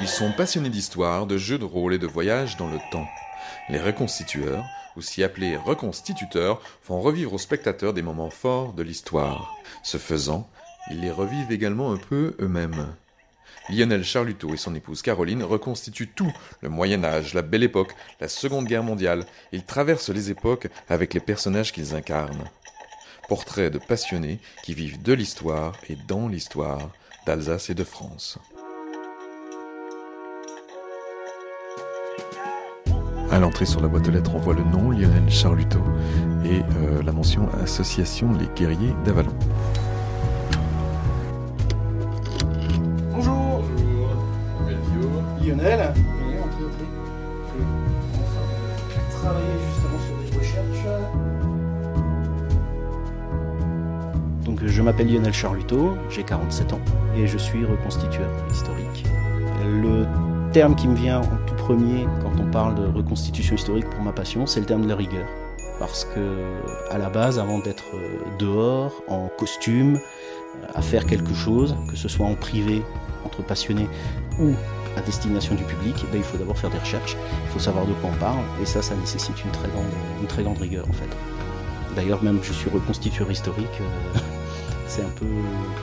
Ils sont passionnés d'histoire, de jeux de rôle et de voyages dans le temps. Les reconstitueurs, aussi appelés reconstituteurs, font revivre aux spectateurs des moments forts de l'histoire. Ce faisant, ils les revivent également un peu eux-mêmes. Lionel Charluteau et son épouse Caroline reconstituent tout, le Moyen Âge, la Belle Époque, la Seconde Guerre mondiale. Ils traversent les époques avec les personnages qu'ils incarnent. Portrait de passionnés qui vivent de l'histoire et dans l'histoire d'Alsace et de France. À l'entrée sur la boîte aux lettres, on voit le nom Lionel Charluteau et euh, la mention Association Les Guerriers d'Avalon. Bonjour Lionel Venez, entrez, entrez. On va travailler justement sur des recherches. Donc je m'appelle Lionel Charluteau, j'ai 47 ans et je suis reconstitueur historique. Le terme qui me vient en premier quand on parle de reconstitution historique pour ma passion, c'est le terme de la rigueur. Parce que à la base, avant d'être dehors, en costume, à faire quelque chose, que ce soit en privé, entre passionnés, ou à destination du public, eh ben, il faut d'abord faire des recherches, il faut savoir de quoi on parle, et ça, ça nécessite une très grande, une très grande rigueur en fait. D'ailleurs, même je suis reconstitueur historique, euh, c'est un peu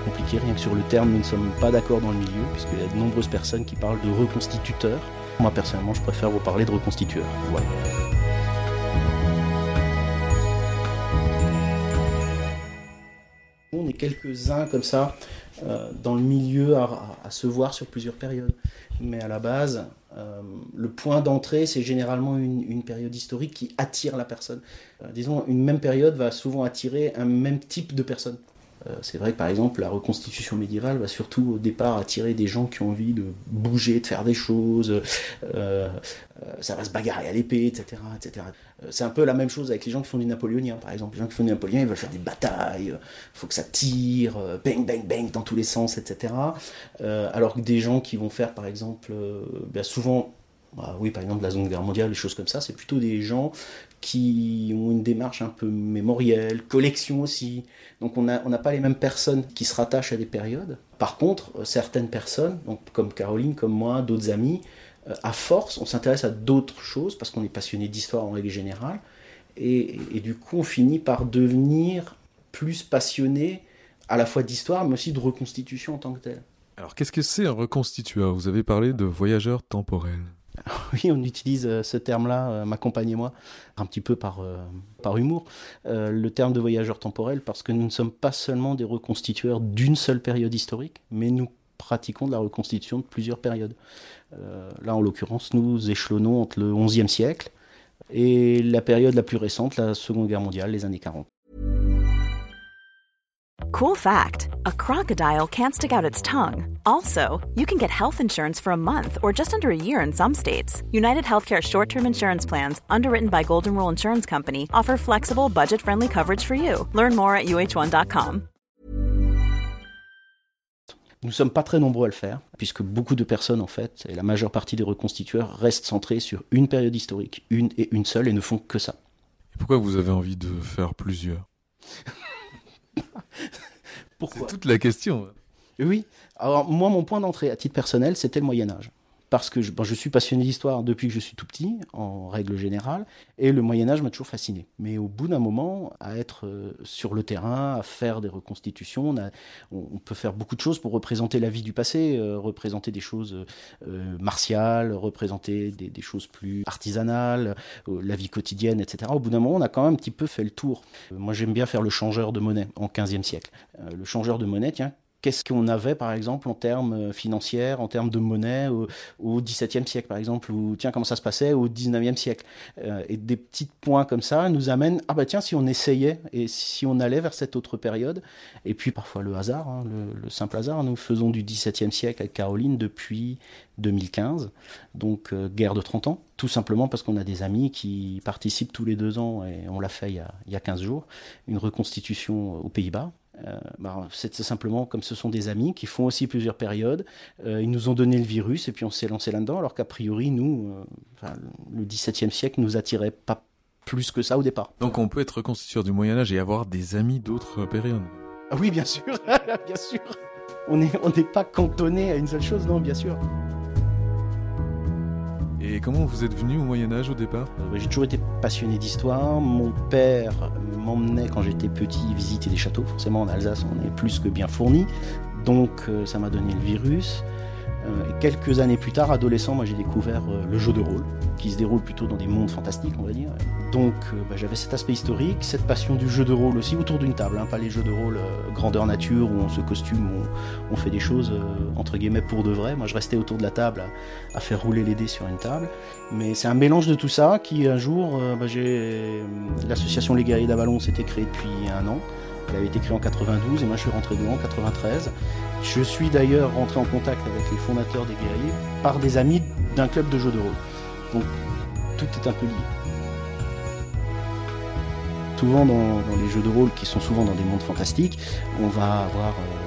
compliqué, rien que sur le terme, nous ne sommes pas d'accord dans le milieu, puisqu'il y a de nombreuses personnes qui parlent de reconstituteurs. Moi, personnellement, je préfère vous parler de reconstitueur. On est quelques-uns comme ça euh, dans le milieu à, se voir sur plusieurs périodes. Mais à la base, euh, le point d'entrée, c'est généralement une, une période historique qui attire la personne. Euh, disons, une même période va souvent attirer un même type de personne. Euh, c'est vrai que par exemple, la reconstitution médiévale va surtout au départ attirer des gens qui ont envie de bouger, de faire des choses, euh, euh, ça va se bagarrer à l'épée, etc. etc. C'est un peu la même chose avec les gens qui font du napoléonien, par exemple. Les gens qui font du napoléonien, ils veulent faire des batailles, il faut que ça tire, bang, bang, bang, dans tous les sens, etc. Alors que des gens qui vont faire, par exemple, ben, souvent, bah oui, par exemple, la Seconde Guerre mondiale, les choses comme ça, c'est plutôt des gens qui ont une démarche un peu mémorielle, collection aussi. Donc on n'a pas les mêmes personnes qui se rattachent à des périodes. Par contre, euh, certaines personnes, donc comme Caroline, comme moi, d'autres amis, euh, à force, on s'intéresse à d'autres choses parce qu'on est passionné d'histoire en règle générale. Et, du coup, on finit par devenir plus passionné à la fois d'histoire, mais aussi de reconstitution en tant que telle. Alors qu'est-ce que c'est un reconstitueur? Vous avez parlé de voyageurs temporels. Oui, on utilise euh, ce terme-là, euh, ma compagne et moi, un petit peu par, euh, par humour, le terme de voyageur temporel, parce que nous ne sommes pas seulement des reconstitueurs d'une seule période historique, mais nous pratiquons de la reconstitution de plusieurs périodes. Là, en l'occurrence, nous échelonnons entre le XIe siècle et la période la plus récente, la Seconde Guerre mondiale, les années 40. Cool fact a crocodile can't stick out its tongue. Also, you can get health insurance for a month or just under a year in some states. United Healthcare short term insurance plans, underwritten by Golden Rule Insurance Company, offer flexible, budget friendly coverage for you. Learn more at uh1.com. Nous ne sommes pas très nombreux à le faire, puisque beaucoup de personnes, en fait, et la majeure partie des reconstitueurs, restent centrés sur une période historique, une et une seule, et ne font que ça. Et pourquoi vous avez envie de faire plusieurs? Pourquoi C'est toute la question. Oui. Alors moi, mon point d'entrée à titre personnel, c'était le Moyen Âge. Parce que je, suis passionné d'histoire depuis que je suis tout petit, en règle générale, et le Moyen Âge m'a toujours fasciné. Mais au bout d'un moment, à être euh, sur le terrain, à faire des reconstitutions, on, peut faire beaucoup de choses pour représenter la vie du passé, euh, représenter des choses euh, martiales, représenter des, choses plus artisanales, la vie quotidienne, etc. Au bout d'un moment, on a quand même un petit peu fait le tour. Moi, j'aime bien faire le changeur de monnaie en 15e siècle. Le changeur de monnaie, tiens, qu'est-ce qu'on avait par exemple en termes euh, financiers, en termes de monnaie au, XVIIe siècle par exemple, ou tiens comment ça se passait au XIXe siècle. Euh, et des petits points comme ça nous amènent, ah bah tiens si on essayait et si on allait vers cette autre période, et puis parfois le hasard, hein, le, le simple hasard, nous faisons du XVIIe siècle avec Caroline depuis 2015, donc euh, guerre de 30 ans, tout simplement parce qu'on a des amis qui participent tous les deux ans, et on l'a fait il y, a, il y a 15 jours, une reconstitution aux Pays-Bas, euh, bah, c'est simplement comme ce sont des amis qui font aussi plusieurs périodes. Euh, ils nous ont donné le virus et puis on s'est lancé là-dedans, alors qu'a priori, nous, euh, enfin, le XVIIe siècle nous attirait pas plus que ça au départ. Donc on peut être reconstitueur du Moyen Âge et avoir des amis d'autres périodes. Ah oui, bien sûr, bien sûr. On n'est on n'est pas cantonné à une seule chose, non, bien sûr. Et comment vous êtes venu au Moyen Âge au départ? Euh, bah, J'ai toujours été passionné d'histoire. Mon père m'emmenait quand j'étais petit visiter des châteaux. Forcément en Alsace on est plus que bien fourni. Donc euh, ça m'a donné le virus. Euh, quelques années plus tard, adolescent, moi j'ai découvert euh, le jeu de rôle, qui se déroule plutôt dans des mondes fantastiques, on va dire. Donc euh, bah, j'avais cet aspect historique, cette passion du jeu de rôle aussi autour d'une table, hein, pas les jeux de rôle grandeur nature où on se costume, on, fait des choses entre guillemets pour de vrai. Moi je restais autour de la table à, faire rouler les dés sur une table. Mais c'est un mélange de tout ça qui un jour, bah, l'association Les Guerriers d'Avalon s'était créée depuis un an. Elle avait été créée en 92 et moi je suis rentré dedans en 93. Je suis d'ailleurs rentré en contact avec les fondateurs des guerriers par des amis d'un club de jeux de rôle. Donc tout est un peu lié. Souvent dans, les jeux de rôle qui sont souvent dans des mondes fantastiques, on va avoir euh,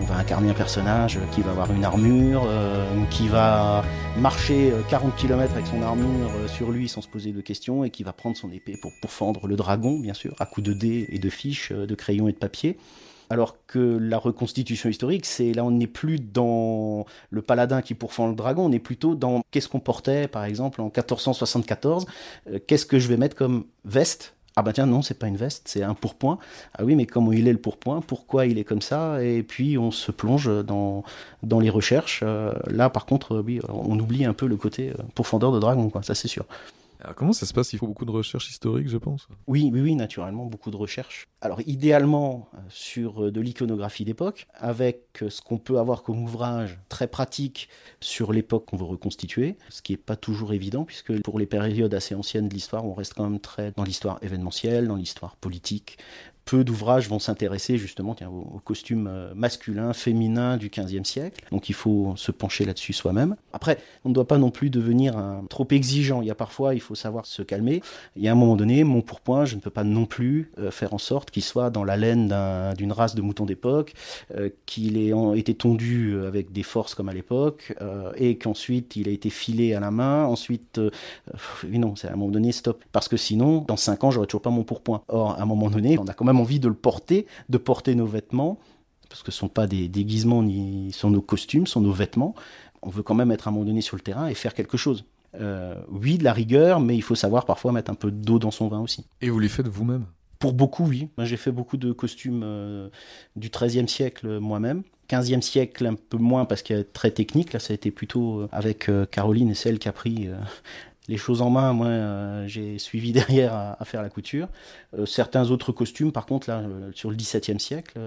on va incarner un personnage qui va avoir une armure, euh, qui va marcher 40 euh, km avec son armure euh, sur lui sans se poser de questions et qui va prendre son épée pour pourfendre le dragon, bien sûr, à coups de dés et de fiches, de crayons et de papier. Alors que la reconstitution historique, c'est là on n'est plus dans le paladin qui pourfend le dragon, on est plutôt dans qu'est-ce qu'on portait par exemple en 1474, qu'est-ce que je vais mettre comme veste ah bah tiens, non, c'est pas une veste, c'est un pourpoint. Ah oui, mais comment il est le pourpoint? Pourquoi il est comme ça? Et puis on se plonge dans, dans les recherches. Euh, là, par contre, oui, on oublie un peu le côté euh, pourfendeur de dragon, quoi, ça c'est sûr comment ça se passe? Il faut beaucoup de recherches historiques, je pense. Oui, oui, oui, naturellement, beaucoup de recherches. Alors idéalement euh, sur euh, de l'iconographie d'époque, avec euh, ce qu'on peut avoir comme ouvrage très pratique sur l'époque qu'on veut reconstituer, ce qui n'est pas toujours évident, puisque pour les périodes assez anciennes de l'histoire, on reste quand même très dans l'histoire événementielle, dans l'histoire politique, peu d'ouvrages vont s'intéresser justement aux, costumes euh, masculins, féminins du XVe siècle. Donc il faut se pencher là-dessus soi-même. Après, on ne doit pas non plus devenir trop exigeant. Il y a parfois, il faut savoir se calmer. Il y a un moment donné, mon pourpoint, je ne peux pas non plus euh, faire en sorte qu'il soit dans la laine d'une race de moutons d'époque, euh, qu'il ait été tondu avec des forces comme à l'époque, et qu'ensuite il a été filé à la main. Ensuite, non, c'est à un moment donné, stop. Parce que sinon, dans 5 ans, j'aurais toujours pas mon pourpoint. Or, à un moment donné, on a quand même envie de le porter, de porter nos vêtements, parce que ce ne sont pas des déguisements ni sont nos costumes, sont nos vêtements. On veut quand même être à un moment donné sur le terrain et faire quelque chose. Euh, oui, de la rigueur, mais il faut savoir parfois mettre un peu d'eau dans son vin aussi. Et vous les faites vous-même? Pour beaucoup, oui. Moi, j'ai fait beaucoup de costumes euh, du XIIIe siècle moi-même. 15e siècle, un peu moins parce qu'il est très technique. Là, ça a été plutôt euh, avec Caroline et celle qui a pris les choses en main, moi, euh, j'ai suivi derrière à, faire la couture. Euh, certains autres costumes, par contre, là, euh, sur le XVIIe siècle,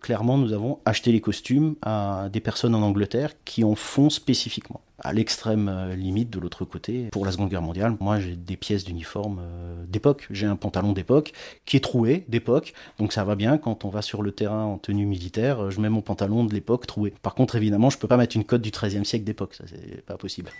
clairement, nous avons acheté les costumes à des personnes en Angleterre qui en font spécifiquement. À l'extrême limite, de l'autre côté, pour la Seconde Guerre mondiale, moi, j'ai des pièces d'uniforme d'époque. J'ai un pantalon d'époque qui est troué d'époque, donc ça va bien quand on va sur le terrain en tenue militaire. Je mets mon pantalon de l'époque troué. Par contre, évidemment, je peux pas mettre une cote du XIIIe siècle d'époque, ça c'est pas possible.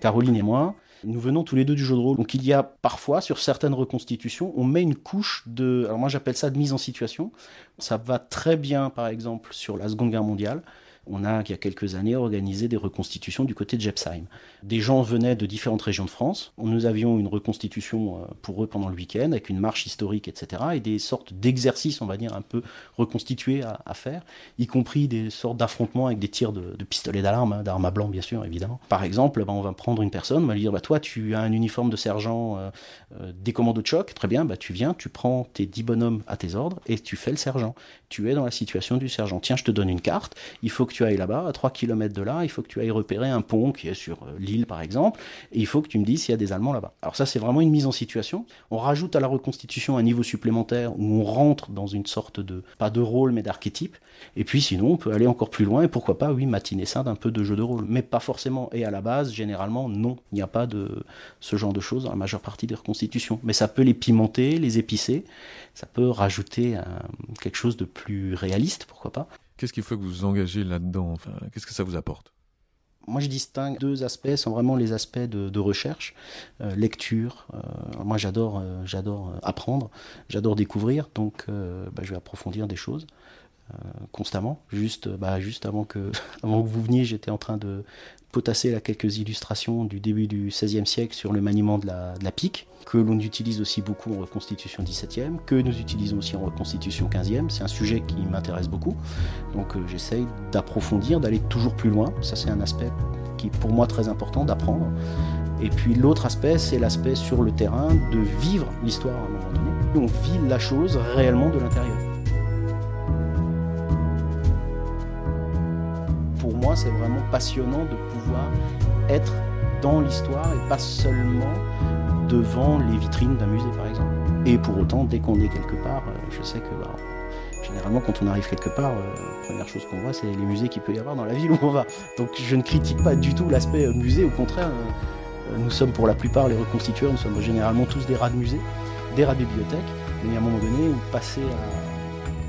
Caroline et moi, nous venons tous les deux du jeu de rôle. Donc il y a parfois, sur certaines reconstitutions, on met une couche de... Alors moi j'appelle ça de mise en situation. Ça va très bien, par exemple, sur la Seconde Guerre mondiale on a, il y a quelques années, organisé des reconstitutions du côté de Jepsheim. Des gens venaient de différentes régions de France. Nous avions une reconstitution euh, pour eux pendant le week-end, avec une marche historique, etc. Et des sortes d'exercices, on va dire, un peu reconstitués à, faire, y compris des sortes d'affrontements avec des tirs de, pistolets d'alarme, hein, d'armes à blanc, bien sûr, évidemment. Par exemple, ben, on va prendre une personne, on va lui dire, bah, toi, tu as un uniforme de sergent euh, euh, des commandos de choc, très bien, bah, tu viens, tu prends tes dix bonhommes à tes ordres et tu fais le sergent. Tu es dans la situation du sergent. Tiens, je te donne une carte, il faut que tu ailles là-bas, à 3 km de là, il faut que tu ailles repérer un pont qui est sur euh, l'île par exemple, et il faut que tu me dises s'il y a des Allemands là-bas. Alors ça c'est vraiment une mise en situation. On rajoute à la reconstitution un niveau supplémentaire où on rentre dans une sorte de, pas de rôle mais d'archétype, et puis sinon on peut aller encore plus loin, et pourquoi pas, oui, matiner ça d'un peu de jeu de rôle, mais pas forcément. Et à la base, généralement, non, il n'y a pas de ce genre de choses dans la majeure partie des reconstitutions. Mais ça peut les pimenter, les épicer, ça peut rajouter quelque chose de plus réaliste, pourquoi pas. Qu'est-ce qu'il faut que vous vous engagez là-dedans enfin, Qu'est-ce que ça vous apporte? Moi, je distingue deux aspects, sont vraiment les aspects de, recherche, euh, lecture. Euh, moi, j'adore, euh, j'adore apprendre, j'adore découvrir, donc bah, je vais approfondir des choses. Constamment. Juste, bah, juste avant que, avant que vous veniez, j'étais en train de potasser quelques illustrations du début du XVIe siècle sur le maniement de la, de la pique, que l'on utilise aussi beaucoup en reconstitution XVIIe, que nous utilisons aussi en reconstitution XVe. C'est un sujet qui m'intéresse beaucoup, donc euh, j'essaye d'approfondir, d'aller toujours plus loin. Ça, c'est un aspect qui est pour moi très important d'apprendre. Et puis l'autre aspect, c'est l'aspect sur le terrain de vivre l'histoire à un moment donné. On vit la chose réellement de l'intérieur. Pour moi, c'est vraiment passionnant de pouvoir être dans l'histoire et pas seulement devant les vitrines d'un musée, par exemple. Et pour autant, dès qu'on est quelque part, euh, je sais que bah, généralement, quand on arrive quelque part, euh, la première chose qu'on voit, c'est les musées qu'il peut y avoir dans la ville où on va. Donc je ne critique pas du tout l'aspect euh, musée, au contraire. Nous sommes pour la plupart les reconstitueurs, nous sommes généralement tous des rats de musée, des rats de bibliothèque, mais à un moment donné, passer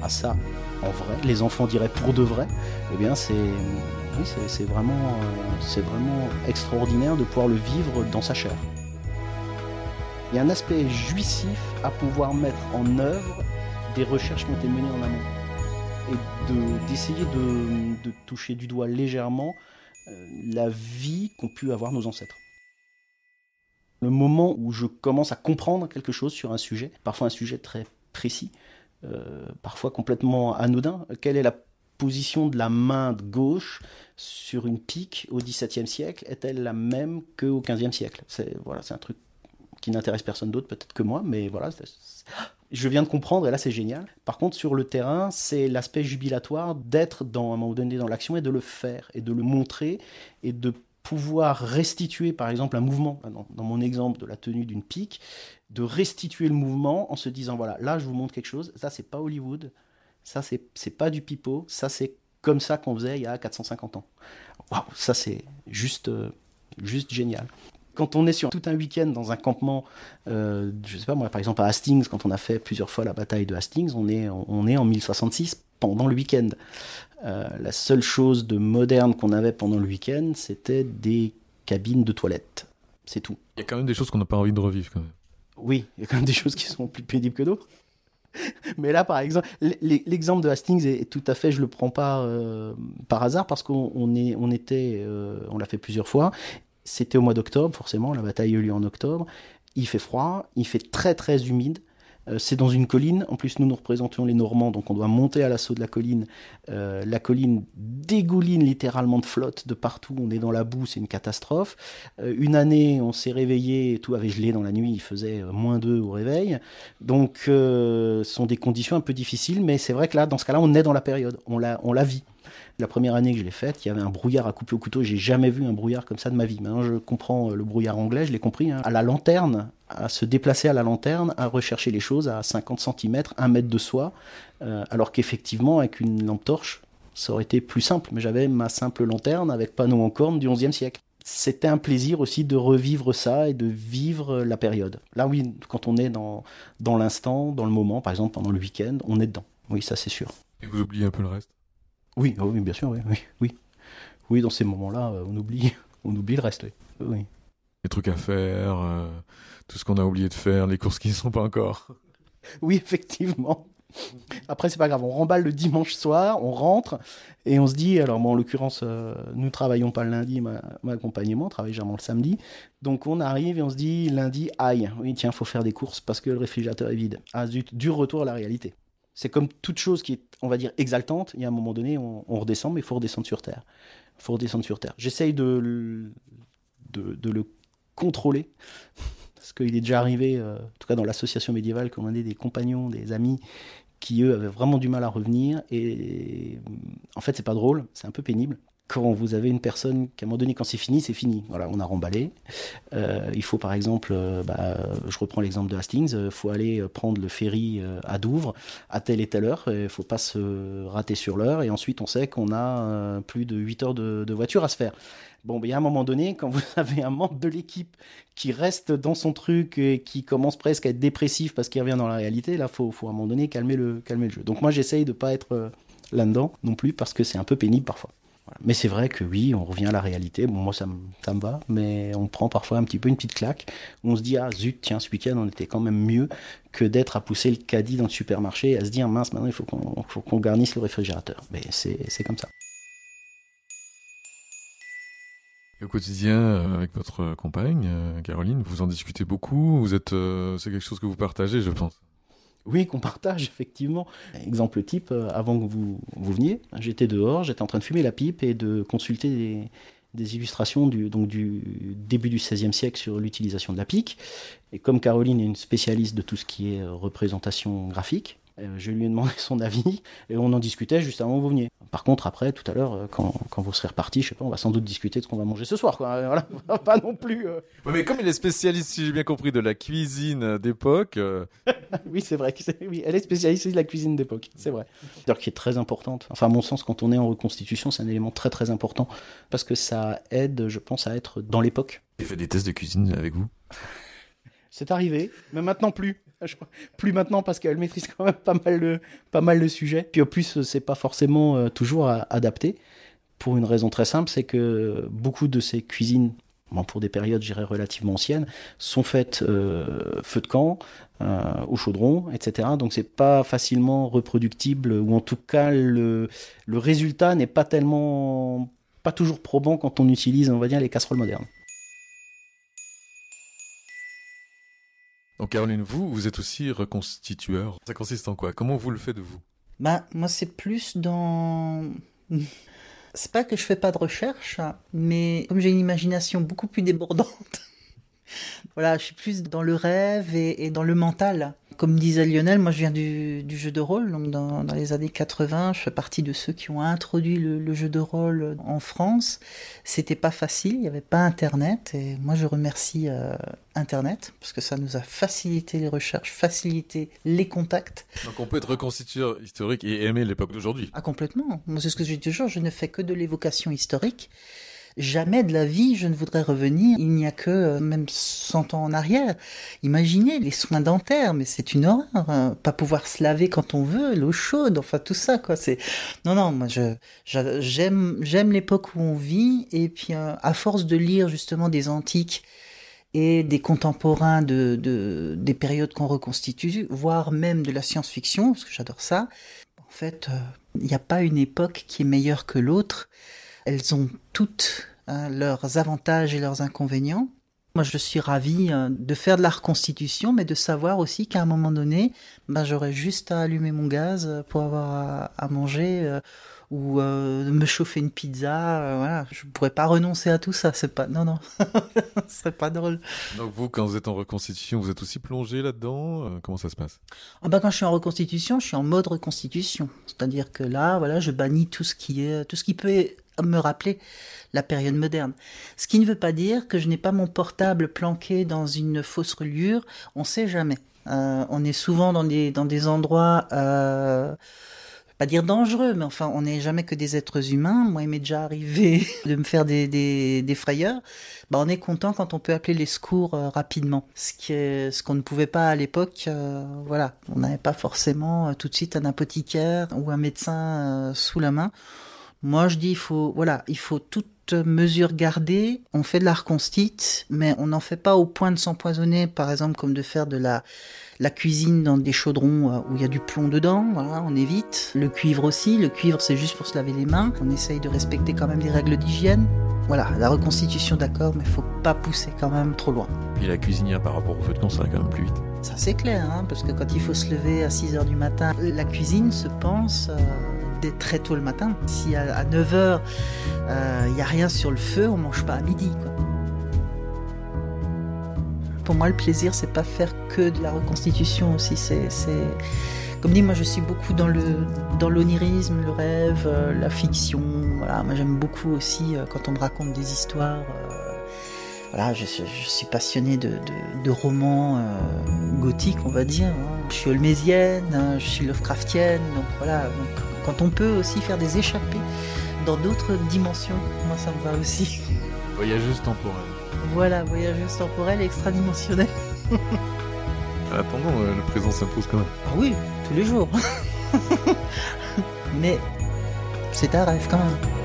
à, à ça en vrai, les enfants diraient pour de vrai, eh bien c'est oui, c'est vraiment, extraordinaire de pouvoir le vivre dans sa chair. Il y a un aspect jouissif à pouvoir mettre en œuvre des recherches qui ont été menées en amont et d'essayer de, toucher du doigt légèrement euh, la vie qu'ont pu avoir nos ancêtres. Le moment où je commence à comprendre quelque chose sur un sujet, parfois un sujet très précis, euh, parfois complètement anodin, quelle est la position de la main de gauche sur une pique au XVIIe siècle? Est-elle la même qu'au XVe siècle? C'est voilà, un truc qui n'intéresse personne d'autre peut-être que moi, mais voilà, je viens de comprendre et là c'est génial. Par contre sur le terrain, c'est l'aspect jubilatoire d'être dans un moment donné dans l'action et de le faire et de le montrer et de pouvoir restituer par exemple un mouvement, dans, dans mon exemple de la tenue d'une pique, de restituer le mouvement en se disant voilà, là je vous montre quelque chose, ça c'est pas Hollywood, ça, c'est pas du pipeau. Ça, c'est comme ça qu'on faisait il y a 450 ans. Waouh, ça, c'est juste, euh, juste génial. Quand on est sur tout un week-end dans un campement, euh, je sais pas moi, par exemple à Hastings, quand on a fait plusieurs fois la bataille de Hastings, on est, on est en 1066 pendant le week-end. Euh, la seule chose de moderne qu'on avait pendant le week-end, c'était des cabines de toilettes. C'est tout. Il y a quand même des choses qu'on n'a pas envie de revivre quand même. Oui, il y a quand même des choses qui sont plus pénibles que d'autres. Mais là, par exemple, l'exemple de Hastings est tout à fait, je le prends pas euh, par hasard parce qu'on on était, euh, on l'a fait plusieurs fois. C'était au mois d'octobre, forcément, la bataille a eu lieu en octobre. Il fait froid, il fait très très humide. Euh, c'est dans une colline. En plus, nous nous représentions les Normands, donc on doit monter à l'assaut de la colline. Euh, la colline dégouline littéralement de flotte de partout. On est dans la boue, c'est une catastrophe. Euh, une année, on s'est réveillé, tout avait gelé dans la nuit, il faisait moins 2 au réveil. Donc, ce sont des conditions un peu difficiles, mais c'est vrai que là, dans ce cas-là, on est dans la période, on la, on la vit. La première année que je l'ai faite, il y avait un brouillard à couper au couteau. J'ai jamais vu un brouillard comme ça de ma vie. Maintenant, je comprends le brouillard anglais, je l'ai compris. Hein. À la lanterne, à se déplacer à la lanterne, à rechercher les choses à 50 cm, 1 mètre de soi, euh, alors qu'effectivement, avec une lampe torche, ça aurait été plus simple. Mais j'avais ma simple lanterne avec panneau en corne du XIe siècle. C'était un plaisir aussi de revivre ça et de vivre la période. Là, oui, quand on est dans, dans l'instant, dans le moment, par exemple pendant le week-end, on est dedans. Oui, ça c'est sûr. Et vous oubliez un peu le reste? Oui, oh oui, bien sûr, oui, oui, oui. dans ces moments-là, euh, on oublie, on oublie le reste. Oui. Les trucs à faire, euh, tout ce qu'on a oublié de faire, les courses qui ne sont pas encore. Oui, effectivement. Après, c'est pas grave, on remballe le dimanche soir, on rentre et on se dit, alors moi en l'occurrence, euh, nous travaillons pas le lundi, ma, ma accompagnement travaille généralement le samedi. Donc on arrive et on se dit, lundi, aïe, oui, tiens, faut faire des courses parce que le réfrigérateur est vide. Ah zut, du retour à la réalité. C'est comme toute chose qui est, on va dire, exaltante. Il y a un moment donné, on, redescend, mais il faut redescendre sur Terre. Il faut redescendre sur Terre. J'essaye de, le contrôler. Parce qu'il est déjà arrivé, euh, en tout cas dans l'association médiévale, qu'on ait des compagnons, des amis qui, eux, avaient vraiment du mal à revenir. Et en fait, c'est pas drôle, c'est un peu pénible quand vous avez une personne qu'à un moment donné, quand c'est fini, c'est fini. Voilà, on a remballé. Euh, il faut par exemple, euh, bah, je reprends l'exemple de Hastings, il euh, faut aller prendre le ferry à Douvres à telle et telle heure. Il ne faut pas se rater sur l'heure. Et ensuite, on sait qu'on a plus de 8 heures de, voiture à se faire. Bon, ben, à un moment donné, quand vous avez un membre de l'équipe qui reste dans son truc et qui commence presque à être dépressif parce qu'il revient dans la réalité, là, faut, faut à un moment donné calmer le, calmer le jeu. Donc moi, j'essaye de pas être là-dedans non plus parce que c'est un peu pénible parfois. Mais c'est vrai que oui, on revient à la réalité. Bon, moi, ça ça me va, mais on prend parfois un petit peu une petite claque. On se dit, ah zut, tiens, ce week-end, on était quand même mieux que d'être à pousser le caddie dans le supermarché et à se dire, mince, maintenant, il faut qu'on qu'on garnisse le réfrigérateur. Mais c'est comme ça. Au quotidien, euh, avec votre compagne, euh, Caroline, vous en discutez beaucoup. Vous êtes, euh, c'est quelque chose que vous partagez, je pense. Oui, qu'on partage, effectivement. Exemple type, euh, avant que vous, vous veniez, j'étais dehors, j'étais en train de fumer la pipe et de consulter des, illustrations du, donc du début du XVIe siècle sur l'utilisation de la pique. Et comme Caroline est une spécialiste de tout ce qui est euh, représentation graphique, je lui ai demandé son avis et on en discutait juste avant que vous veniez. Par contre, après, tout à l'heure, euh, quand, quand vous serez reparti, je sais pas, on va sans doute discuter de ce qu'on va manger ce soir. Quoi. Voilà, pas non plus. euh. Ouais, mais comme il est spécialiste, si j'ai bien compris, de la cuisine d'époque, euh, Oui, c'est vrai. que c'est- Oui, elle est spécialiste de la cuisine d'époque, c'est vrai. D'ailleurs, qui est très importante. Enfin, à mon sens, quand on est en reconstitution, c'est un élément très très important parce que ça aide, je pense, à être dans l'époque. j'ai fait des tests de cuisine avec vous. C'est arrivé, mais maintenant plus. Je crois. Plus maintenant parce qu'elle maîtrise quand même pas mal le, sujet. Puis en plus, c'est pas forcément euh, toujours adapté. Pour une raison très simple, c'est que beaucoup de ces cuisines, bon, pour des périodes, relativement anciennes, sont faites euh, feu de camp, euh, au chaudron, etc. Donc c'est pas facilement reproductible, ou en tout cas le, le résultat n'est pas tellement, pas toujours probant quand on utilise, on va dire, les casseroles modernes. Donc Caroline, vous, vous êtes aussi reconstitueur. Ça consiste en quoi? Comment vous le faites vous? Bah, moi, c'est plus dans. C'est pas que je fais pas de recherche, mais comme j'ai une imagination beaucoup plus débordante, voilà, je suis plus dans le rêve et dans le mental. Comme disait Lionel, moi je viens du, du jeu de rôle, donc dans, dans les années 80, je fais partie de ceux qui ont introduit le, le jeu de rôle en France. C'était pas facile, il n'y avait pas Internet, et moi je remercie euh, Internet, parce que ça nous a facilité les recherches, facilité les contacts. Donc on peut être reconstitueur historique et aimer l'époque d'aujourd'hui. Ah complètement. Moi c'est ce que je dis toujours, je ne fais que de l'évocation historique. Jamais de la vie je ne voudrais revenir. Il n'y a que euh, même 100 ans en arrière. Imaginez les soins dentaires, mais c'est une horreur. hein. Pas pouvoir se laver quand on veut, l'eau chaude, enfin tout ça quoi. C'est non non, moi je j'a- j'aime j'aime l'époque où on vit et puis euh, à force de lire justement des antiques et des contemporains de, de des périodes qu'on reconstitue, voire même de la science-fiction, parce que j'adore ça. En fait, euh, il n'y a pas une époque qui est meilleure que l'autre. Elles ont toutes hein, leurs avantages et leurs inconvénients. Moi, je suis ravie euh, de faire de la reconstitution, mais de savoir aussi qu'à un moment donné, ben, j'aurais juste à allumer mon gaz euh, pour avoir à, manger euh, ou euh, me chauffer une pizza. euh, voilà, je pourrais pas renoncer à tout ça. C'est pas, non, non, ce serait pas drôle. Donc vous, quand vous êtes en reconstitution, vous êtes aussi plongé là-dedans Comment ça se passe? Ah bah quand je suis en reconstitution, je suis en mode reconstitution. C'est-à-dire que là, voilà, je bannis tout ce qui est, tout ce qui peut me rappeler la période moderne. Ce qui ne veut pas dire que je n'ai pas mon portable planqué dans une fausse reliure. On sait jamais. Euh, on est souvent dans des dans des endroits. Euh, pas dire dangereux, mais enfin, on n'est jamais que des êtres humains. Moi, il m'est déjà arrivé de me faire des, des, frayeurs. Bah, on est content quand on peut appeler les secours euh, rapidement. Ce ce qu'on ne pouvait pas à l'époque, euh, voilà. On n'avait pas forcément tout de suite un apothicaire ou un médecin sous la main. Moi, je dis, il faut, voilà, il faut toute mesure garder. On fait de la reconstite, mais on n'en fait pas au point de s'empoisonner, par exemple, comme de faire de la, la cuisine dans des chaudrons euh, où il y a du plomb dedans, voilà, on évite. Le cuivre aussi, le cuivre c'est juste pour se laver les mains. On essaye de respecter quand même les règles d'hygiène. Voilà, la reconstitution d'accord, mais faut pas pousser quand même trop loin. Puis la cuisinière par rapport au feu de camp, ça va quand même plus vite. Ça c'est clair, hein, parce que quand il faut se lever à 6 heures du matin, la cuisine se pense euh, dès très tôt le matin. Si à, à 9 heures il n'y a rien sur le feu, on mange pas à midi. Pour moi, le plaisir, c'est pas faire que de la reconstitution aussi. C'est. Comme dit, moi, je suis beaucoup dans le dans l'onirisme, le rêve, euh, la fiction. Moi, j'aime beaucoup aussi euh, quand on me raconte des histoires. euh, voilà, je, suis- passionnée de, de, romans gothiques, on va dire. hein. Je suis holmésienne, hein, je suis Lovecraftienne, donc voilà. Quand on peut aussi faire des échappées dans d'autres dimensions, moi, ça me va aussi. Voyageuse temporelle. Voilà, voyageuse temporelle et extradimensionnelle. En attendant, euh, le présent s'impose quand même. Ah oui, tous les jours. Mais c'est un rêve quand même.